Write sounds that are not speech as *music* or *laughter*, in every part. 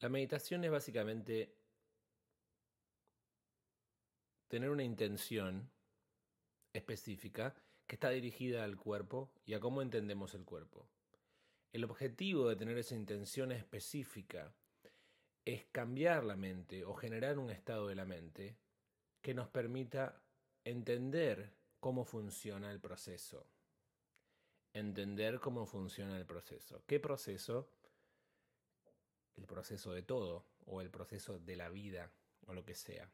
La meditación es básicamente tener una intención específica que está dirigida al cuerpo y a cómo entendemos el cuerpo. El objetivo de tener esa intención específica es cambiar la mente o generar un estado de la mente que nos permita entender cómo funciona el proceso. Entender cómo funciona el proceso. ¿Qué proceso? El proceso de todo o el proceso de la vida o lo que sea.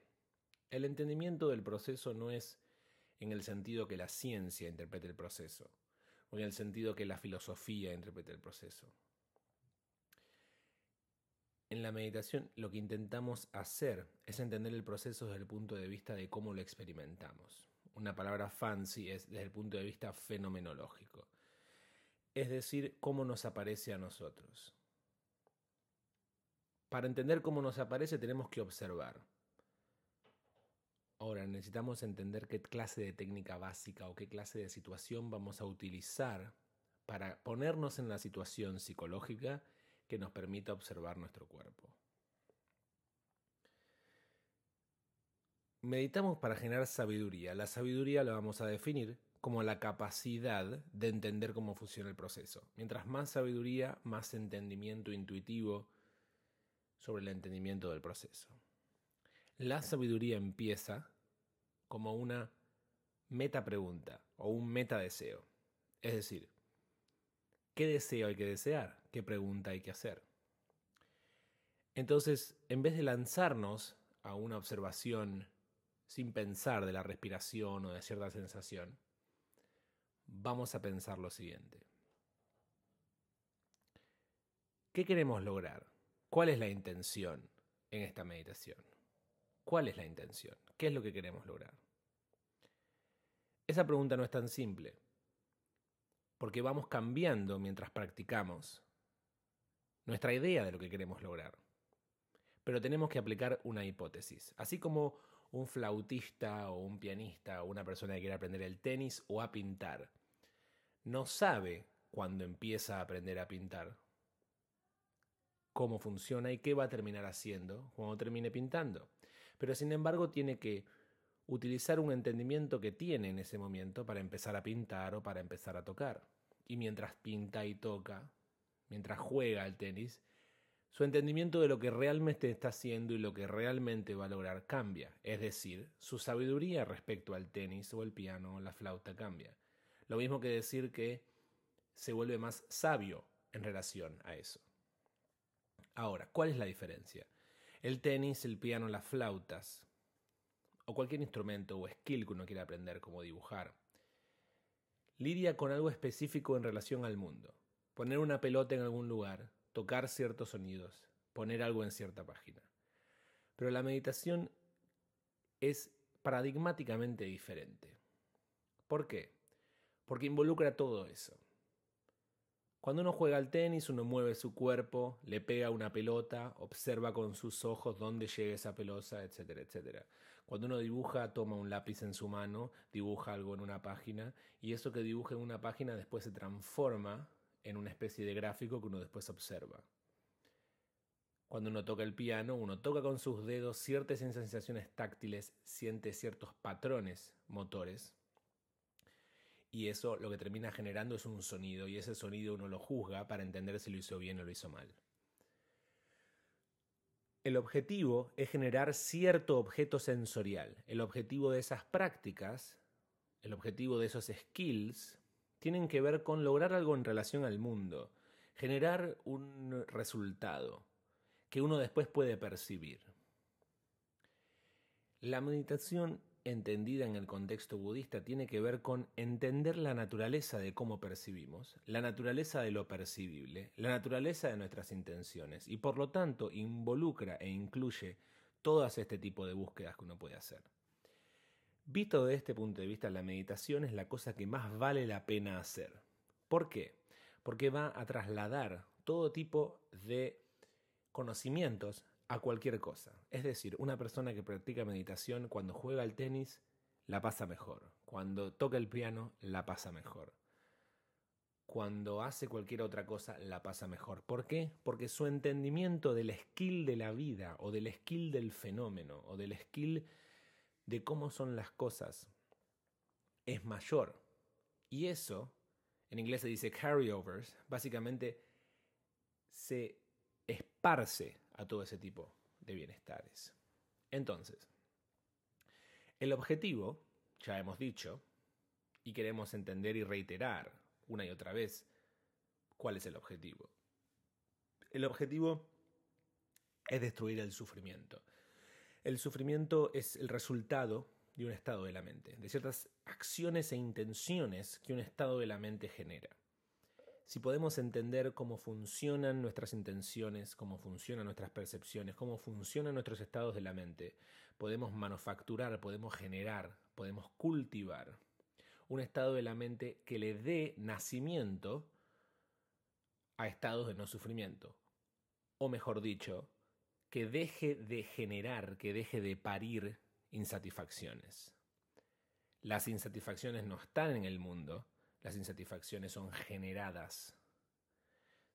El entendimiento del proceso no es en el sentido que la ciencia interprete el proceso, o en el sentido que la filosofía interprete el proceso. En la meditación lo que intentamos hacer es entender el proceso desde el punto de vista de cómo lo experimentamos. Una palabra fancy es desde el punto de vista fenomenológico, es decir, cómo nos aparece a nosotros. Para entender cómo nos aparece tenemos que observar. Ahora necesitamos entender qué clase de técnica básica o qué clase de situación vamos a utilizar para ponernos en la situación psicológica que nos permita observar nuestro cuerpo. Meditamos para generar sabiduría. La sabiduría la vamos a definir como la capacidad de entender cómo funciona el proceso. Mientras más sabiduría, más entendimiento intuitivo sobre el entendimiento del proceso. La sabiduría empieza como una meta pregunta o un meta deseo. Es decir, ¿qué deseo hay que desear? ¿Qué pregunta hay que hacer? Entonces, en vez de lanzarnos a una observación sin pensar de la respiración o de cierta sensación, vamos a pensar lo siguiente. ¿Qué queremos lograr? ¿Cuál es la intención en esta meditación? ¿Cuál es la intención? ¿Qué es lo que queremos lograr? Esa pregunta no es tan simple, porque vamos cambiando mientras practicamos nuestra idea de lo que queremos lograr. Pero tenemos que aplicar una hipótesis. Así como un flautista o un pianista o una persona que quiere aprender el tenis o a pintar no sabe cuando empieza a aprender a pintar cómo funciona y qué va a terminar haciendo cuando termine pintando. Pero sin embargo tiene que utilizar un entendimiento que tiene en ese momento para empezar a pintar o para empezar a tocar. Y mientras pinta y toca, mientras juega al tenis, su entendimiento de lo que realmente está haciendo y lo que realmente va a lograr cambia. Es decir, su sabiduría respecto al tenis o el piano o la flauta cambia. Lo mismo que decir que se vuelve más sabio en relación a eso. Ahora, ¿cuál es la diferencia? El tenis, el piano, las flautas, o cualquier instrumento o skill que uno quiera aprender, como dibujar, lidia con algo específico en relación al mundo. Poner una pelota en algún lugar, tocar ciertos sonidos, poner algo en cierta página. Pero la meditación es paradigmáticamente diferente. ¿Por qué? Porque involucra todo eso. Cuando uno juega al tenis, uno mueve su cuerpo, le pega una pelota, observa con sus ojos dónde llega esa pelota, etcétera, etcétera. Cuando uno dibuja, toma un lápiz en su mano, dibuja algo en una página, y eso que dibuja en una página después se transforma en una especie de gráfico que uno después observa. Cuando uno toca el piano, uno toca con sus dedos ciertas sensaciones táctiles, siente ciertos patrones motores y eso lo que termina generando es un sonido y ese sonido uno lo juzga para entender si lo hizo bien o lo hizo mal. El objetivo es generar cierto objeto sensorial. El objetivo de esas prácticas, el objetivo de esos skills, tienen que ver con lograr algo en relación al mundo, generar un resultado que uno después puede percibir. La meditación entendida en el contexto budista tiene que ver con entender la naturaleza de cómo percibimos, la naturaleza de lo percibible, la naturaleza de nuestras intenciones y por lo tanto involucra e incluye todas este tipo de búsquedas que uno puede hacer. Visto desde este punto de vista, la meditación es la cosa que más vale la pena hacer. ¿Por qué? Porque va a trasladar todo tipo de conocimientos a cualquier cosa. Es decir, una persona que practica meditación cuando juega al tenis la pasa mejor, cuando toca el piano la pasa mejor, cuando hace cualquier otra cosa la pasa mejor. ¿Por qué? Porque su entendimiento del skill de la vida o del skill del fenómeno o del skill de cómo son las cosas es mayor. Y eso, en inglés se dice carryovers, básicamente se esparce a todo ese tipo de bienestares. Entonces, el objetivo, ya hemos dicho, y queremos entender y reiterar una y otra vez cuál es el objetivo. El objetivo es destruir el sufrimiento. El sufrimiento es el resultado de un estado de la mente, de ciertas acciones e intenciones que un estado de la mente genera. Si podemos entender cómo funcionan nuestras intenciones, cómo funcionan nuestras percepciones, cómo funcionan nuestros estados de la mente, podemos manufacturar, podemos generar, podemos cultivar un estado de la mente que le dé nacimiento a estados de no sufrimiento. O mejor dicho, que deje de generar, que deje de parir insatisfacciones. Las insatisfacciones no están en el mundo, las insatisfacciones son generadas,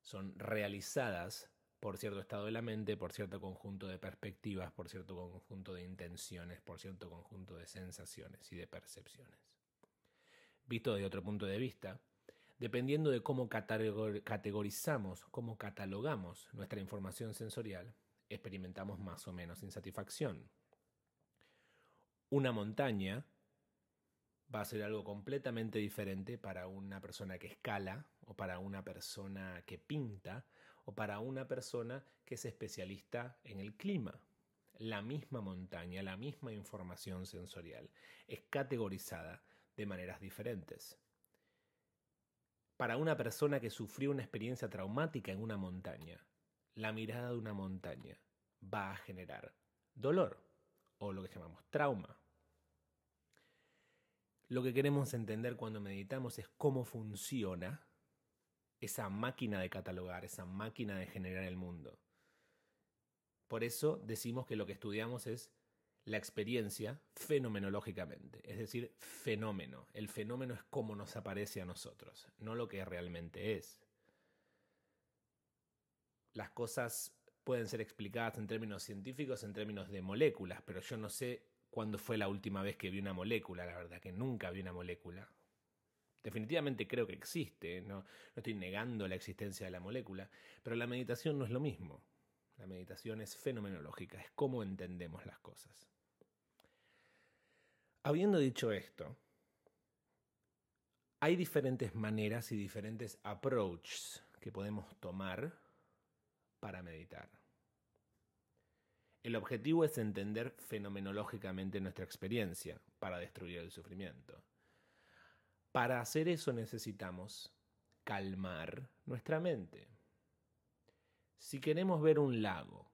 son realizadas por cierto estado de la mente, por cierto conjunto de perspectivas, por cierto conjunto de intenciones, por cierto conjunto de sensaciones y de percepciones. Visto desde otro punto de vista, dependiendo de cómo categorizamos, cómo catalogamos nuestra información sensorial, experimentamos más o menos insatisfacción. Una montaña va a ser algo completamente diferente para una persona que escala o para una persona que pinta o para una persona que es especialista en el clima. La misma montaña, la misma información sensorial es categorizada de maneras diferentes. Para una persona que sufrió una experiencia traumática en una montaña, la mirada de una montaña va a generar dolor o lo que llamamos trauma. Lo que queremos entender cuando meditamos es cómo funciona esa máquina de catalogar, esa máquina de generar el mundo. Por eso decimos que lo que estudiamos es la experiencia fenomenológicamente, es decir, fenómeno. El fenómeno es cómo nos aparece a nosotros, no lo que realmente es. Las cosas pueden ser explicadas en términos científicos, en términos de moléculas, pero yo no sé cuándo fue la última vez que vi una molécula, la verdad que nunca vi una molécula. Definitivamente creo que existe, no, no estoy negando la existencia de la molécula, pero la meditación no es lo mismo. La meditación es fenomenológica, es cómo entendemos las cosas. Habiendo dicho esto, hay diferentes maneras y diferentes approaches que podemos tomar para meditar. El objetivo es entender fenomenológicamente nuestra experiencia para destruir el sufrimiento. Para hacer eso necesitamos calmar nuestra mente. Si queremos ver un lago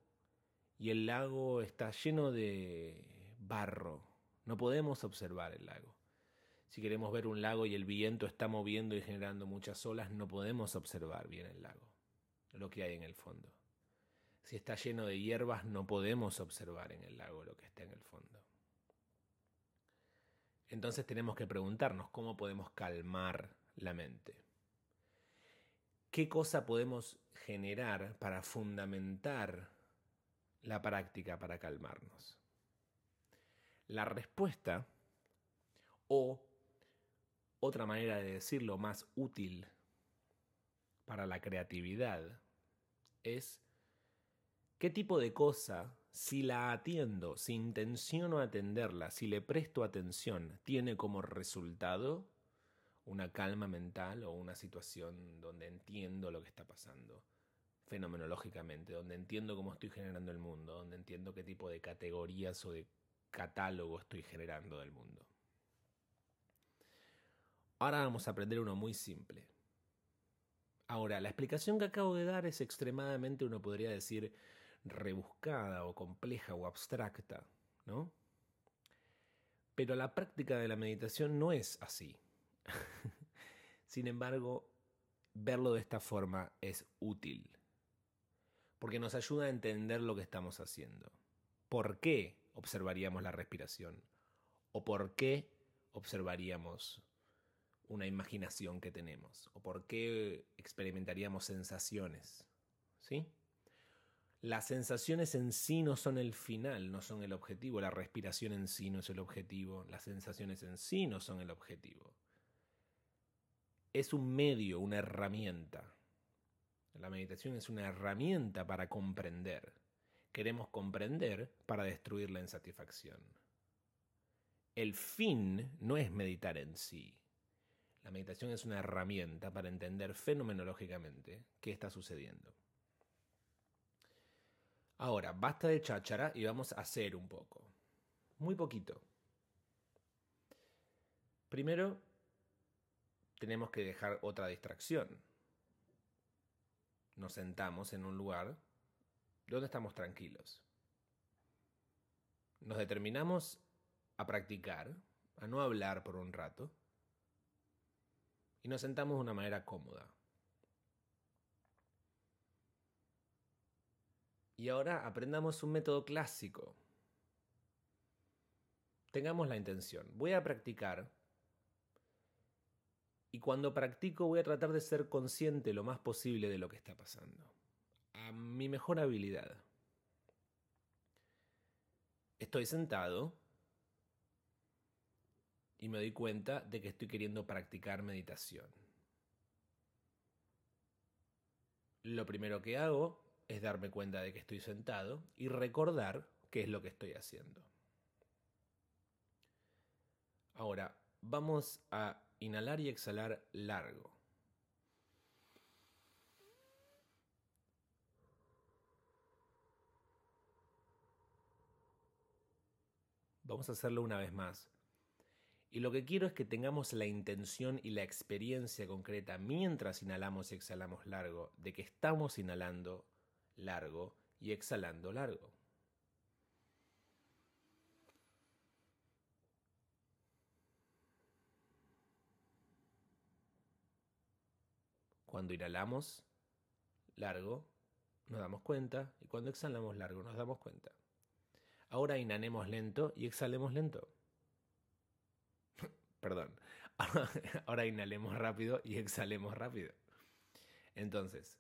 y el lago está lleno de barro, no podemos observar el lago. Si queremos ver un lago y el viento está moviendo y generando muchas olas, no podemos observar bien el lago, lo que hay en el fondo. Si está lleno de hierbas, no podemos observar en el lago lo que está en el fondo. Entonces tenemos que preguntarnos cómo podemos calmar la mente. ¿Qué cosa podemos generar para fundamentar la práctica para calmarnos? La respuesta, o otra manera de decirlo más útil para la creatividad, es qué tipo de cosa si la atiendo, si intenciono atenderla, si le presto atención, tiene como resultado una calma mental o una situación donde entiendo lo que está pasando fenomenológicamente, donde entiendo cómo estoy generando el mundo, donde entiendo qué tipo de categorías o de catálogo estoy generando del mundo. Ahora vamos a aprender uno muy simple. Ahora, la explicación que acabo de dar es extremadamente, uno podría decir, rebuscada o compleja o abstracta, ¿no? Pero la práctica de la meditación no es así. *laughs* Sin embargo, verlo de esta forma es útil, porque nos ayuda a entender lo que estamos haciendo. ¿Por qué observaríamos la respiración? ¿O por qué observaríamos una imaginación que tenemos? ¿O por qué experimentaríamos sensaciones? ¿Sí? Las sensaciones en sí no son el final, no son el objetivo. La respiración en sí no es el objetivo. Las sensaciones en sí no son el objetivo. Es un medio, una herramienta. La meditación es una herramienta para comprender. Queremos comprender para destruir la insatisfacción. El fin no es meditar en sí. La meditación es una herramienta para entender fenomenológicamente qué está sucediendo. Ahora, basta de cháchara y vamos a hacer un poco. Muy poquito. Primero, tenemos que dejar otra distracción. Nos sentamos en un lugar donde estamos tranquilos. Nos determinamos a practicar, a no hablar por un rato, y nos sentamos de una manera cómoda. Y ahora aprendamos un método clásico. Tengamos la intención. Voy a practicar. Y cuando practico voy a tratar de ser consciente lo más posible de lo que está pasando. A mi mejor habilidad. Estoy sentado y me doy cuenta de que estoy queriendo practicar meditación. Lo primero que hago es darme cuenta de que estoy sentado y recordar qué es lo que estoy haciendo. Ahora, vamos a inhalar y exhalar largo. Vamos a hacerlo una vez más. Y lo que quiero es que tengamos la intención y la experiencia concreta mientras inhalamos y exhalamos largo de que estamos inhalando largo y exhalando largo. Cuando inhalamos largo, nos damos cuenta y cuando exhalamos largo, nos damos cuenta. Ahora inhalemos lento y exhalemos lento. *laughs* Perdón. *laughs* Ahora inhalemos rápido y exhalemos rápido. Entonces,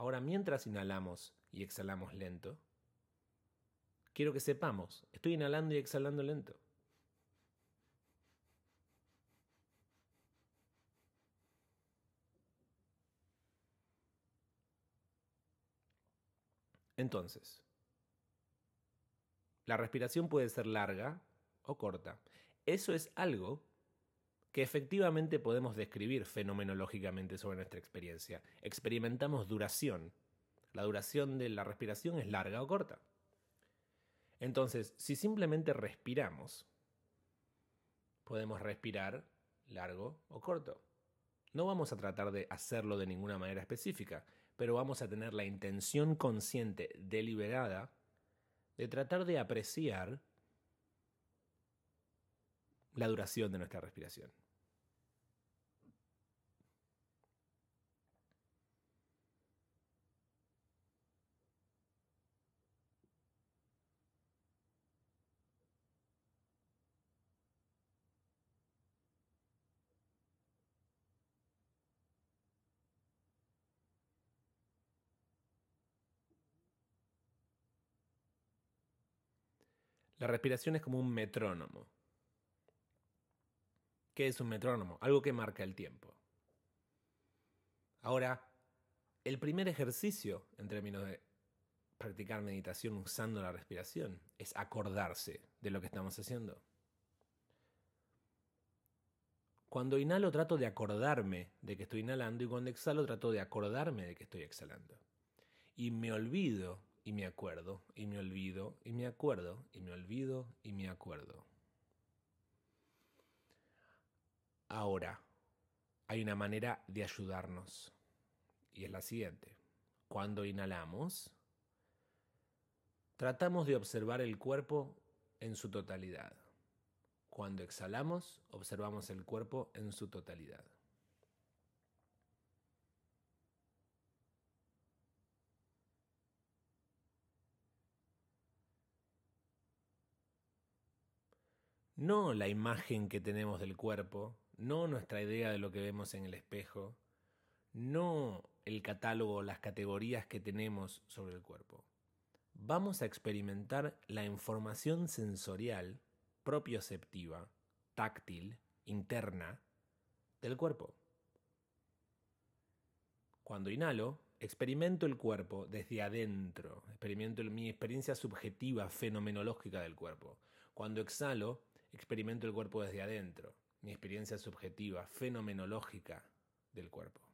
Ahora, mientras inhalamos y exhalamos lento, quiero que sepamos, estoy inhalando y exhalando lento. Entonces, la respiración puede ser larga o corta. Eso es algo que efectivamente podemos describir fenomenológicamente sobre nuestra experiencia. Experimentamos duración. La duración de la respiración es larga o corta. Entonces, si simplemente respiramos, podemos respirar largo o corto. No vamos a tratar de hacerlo de ninguna manera específica, pero vamos a tener la intención consciente, deliberada, de tratar de apreciar la duración de nuestra respiración. La respiración es como un metrónomo. ¿Qué es un metrónomo? Algo que marca el tiempo. Ahora, el primer ejercicio en términos de practicar meditación usando la respiración es acordarse de lo que estamos haciendo. Cuando inhalo trato de acordarme de que estoy inhalando y cuando exhalo trato de acordarme de que estoy exhalando. Y me olvido y me acuerdo, y me olvido, y me acuerdo, y me olvido, y me acuerdo. Ahora, hay una manera de ayudarnos, y es la siguiente. Cuando inhalamos, tratamos de observar el cuerpo en su totalidad. Cuando exhalamos, observamos el cuerpo en su totalidad. No la imagen que tenemos del cuerpo, no nuestra idea de lo que vemos en el espejo, no el catálogo, las categorías que tenemos sobre el cuerpo. Vamos a experimentar la información sensorial propioceptiva, táctil, interna del cuerpo. Cuando inhalo, experimento el cuerpo desde adentro, experimento mi experiencia subjetiva fenomenológica del cuerpo. Cuando exhalo, experimento el cuerpo desde adentro, mi experiencia subjetiva fenomenológica del cuerpo.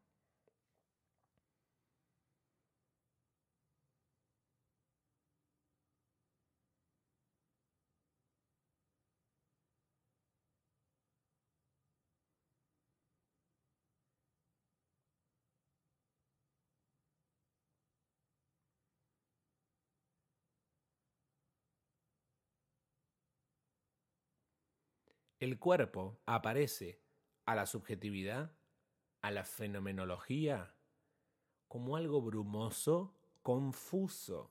El cuerpo aparece a la subjetividad, a la fenomenología, como algo brumoso, confuso,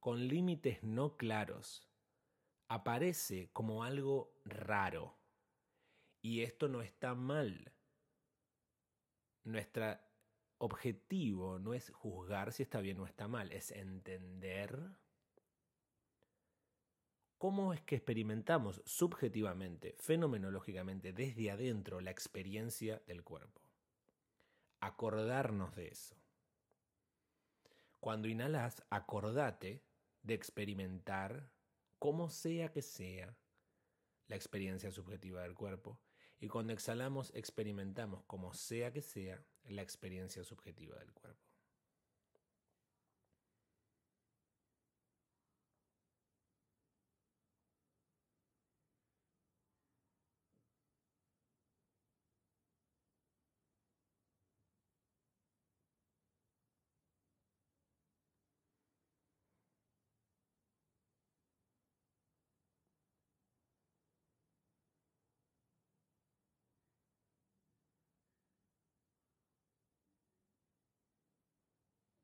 con límites no claros. Aparece como algo raro. Y esto no está mal. Nuestro objetivo no es juzgar si está bien o está mal, es entender cómo es que experimentamos subjetivamente, fenomenológicamente, desde adentro la experiencia del cuerpo. Acordarnos de eso. Cuando inhalas, acordate de experimentar, como sea que sea, la experiencia subjetiva del cuerpo. Y cuando exhalamos, experimentamos, como sea que sea, la experiencia subjetiva del cuerpo.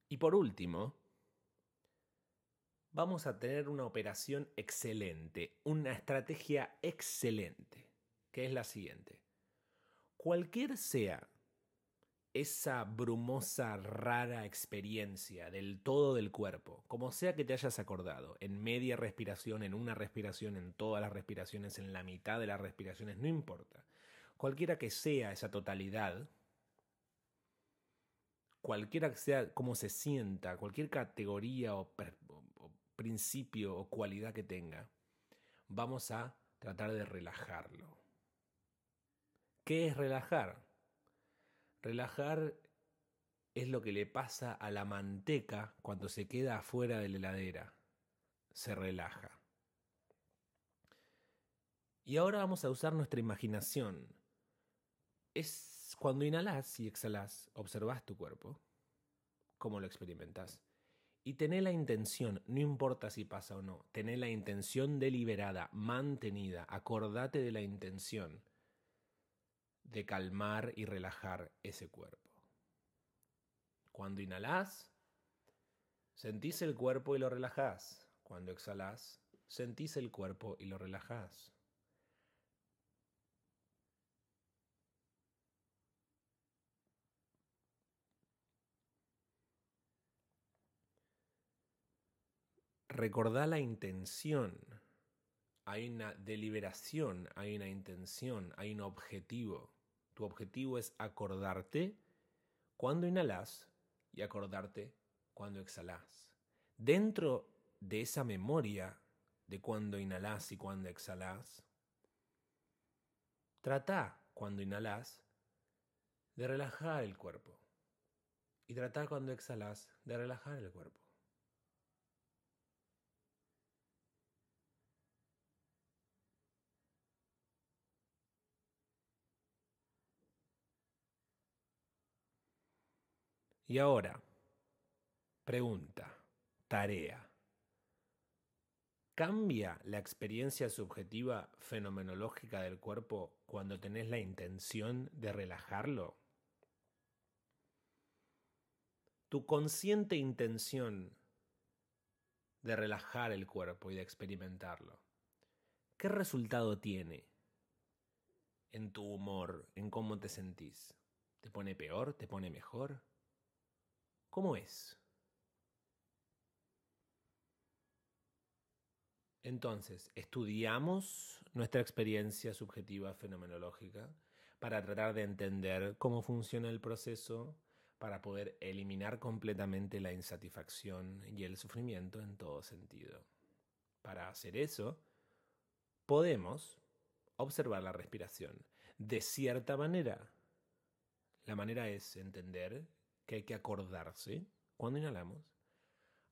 Y por último, vamos a tener una operación excelente, una estrategia excelente, que es la siguiente. Cualquier sea esa brumosa, rara experiencia del todo del cuerpo, como sea que te hayas acordado, en media respiración, en una respiración, en todas las respiraciones, en la mitad de las respiraciones, no importa. Cualquiera que sea esa totalidad, cualquiera que sea cómo se sienta, cualquier categoría o, principio o cualidad que tenga, vamos a tratar de relajarlo. ¿Qué es relajar? Relajar es lo que le pasa a la manteca cuando se queda afuera de la heladera. Se relaja. Y ahora vamos a usar nuestra imaginación. Es cuando inhalas y exhalas, observas tu cuerpo, cómo lo experimentas. Y tené la intención, no importa si pasa o no, tené la intención deliberada, mantenida, acordate de la intención de calmar y relajar ese cuerpo. Cuando inhalas, sentís el cuerpo y lo relajás. Cuando exhalas, sentís el cuerpo y lo relajás. Recordá la intención. Hay una deliberación, hay una intención, hay un objetivo. Tu objetivo es acordarte cuando inhalas y acordarte cuando exhalas. Dentro de esa memoria de cuando inhalas y cuando exhalas, trata cuando inhalas de relajar el cuerpo y trata cuando exhalas de relajar el cuerpo. Y ahora, pregunta, tarea. ¿Cambia la experiencia subjetiva fenomenológica del cuerpo cuando tenés la intención de relajarlo? Tu consciente intención de relajar el cuerpo y de experimentarlo. ¿qué resultado tiene en tu humor, en cómo te sentís? ¿Te pone peor? ¿Te pone mejor? ¿Cómo es? Entonces, estudiamos nuestra experiencia subjetiva fenomenológica para tratar de entender cómo funciona el proceso, para poder eliminar completamente la insatisfacción y el sufrimiento en todo sentido. Para hacer eso, podemos observar la respiración. De cierta manera, la manera es entender que hay que acordarse cuando inhalamos,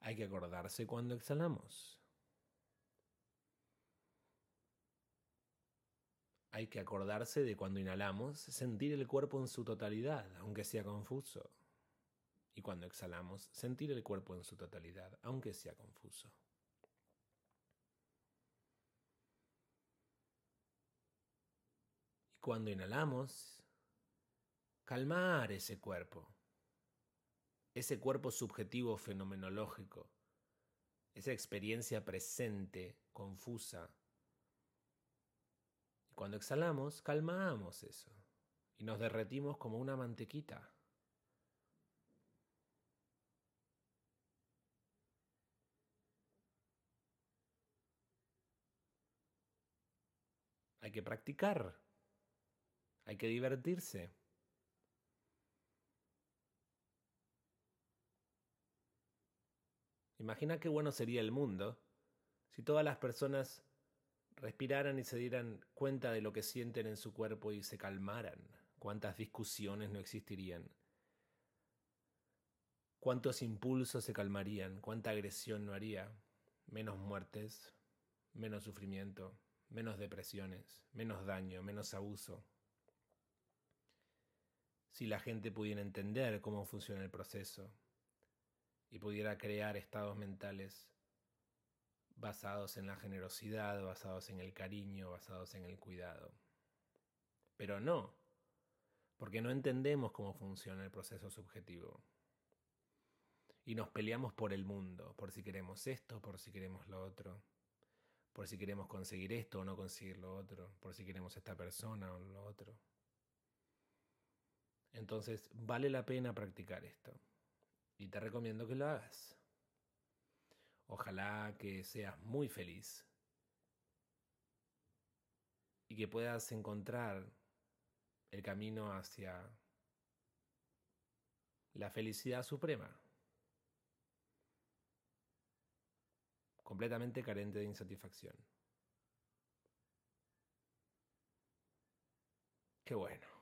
hay que acordarse cuando exhalamos. Hay que acordarse de cuando inhalamos, sentir el cuerpo en su totalidad, aunque sea confuso. Y cuando exhalamos, sentir el cuerpo en su totalidad, aunque sea confuso. Y cuando inhalamos, calmar ese cuerpo, ese cuerpo subjetivo fenomenológico, esa experiencia presente, confusa, cuando exhalamos, calmamos eso y nos derretimos como una mantequita. Hay que practicar, hay que divertirse. Imagina qué bueno sería el mundo si todas las personas respiraran y se dieran cuenta de lo que sienten en su cuerpo y se calmaran, cuántas discusiones no existirían, cuántos impulsos se calmarían, cuánta agresión no haría, menos muertes, menos sufrimiento, menos depresiones, menos daño, menos abuso. Si la gente pudiera entender cómo funciona el proceso y pudiera crear estados mentales basados en la generosidad, basados en el cariño, basados en el cuidado. Pero no, porque no entendemos cómo funciona el proceso subjetivo. Y nos peleamos por el mundo, por si queremos esto, por si queremos lo otro, por si queremos conseguir esto o no conseguir lo otro, por si queremos esta persona o lo otro. Entonces, vale la pena practicar esto. Y te recomiendo que lo hagas. Ojalá que seas muy feliz y que puedas encontrar el camino hacia la felicidad suprema, completamente carente de insatisfacción. Qué bueno.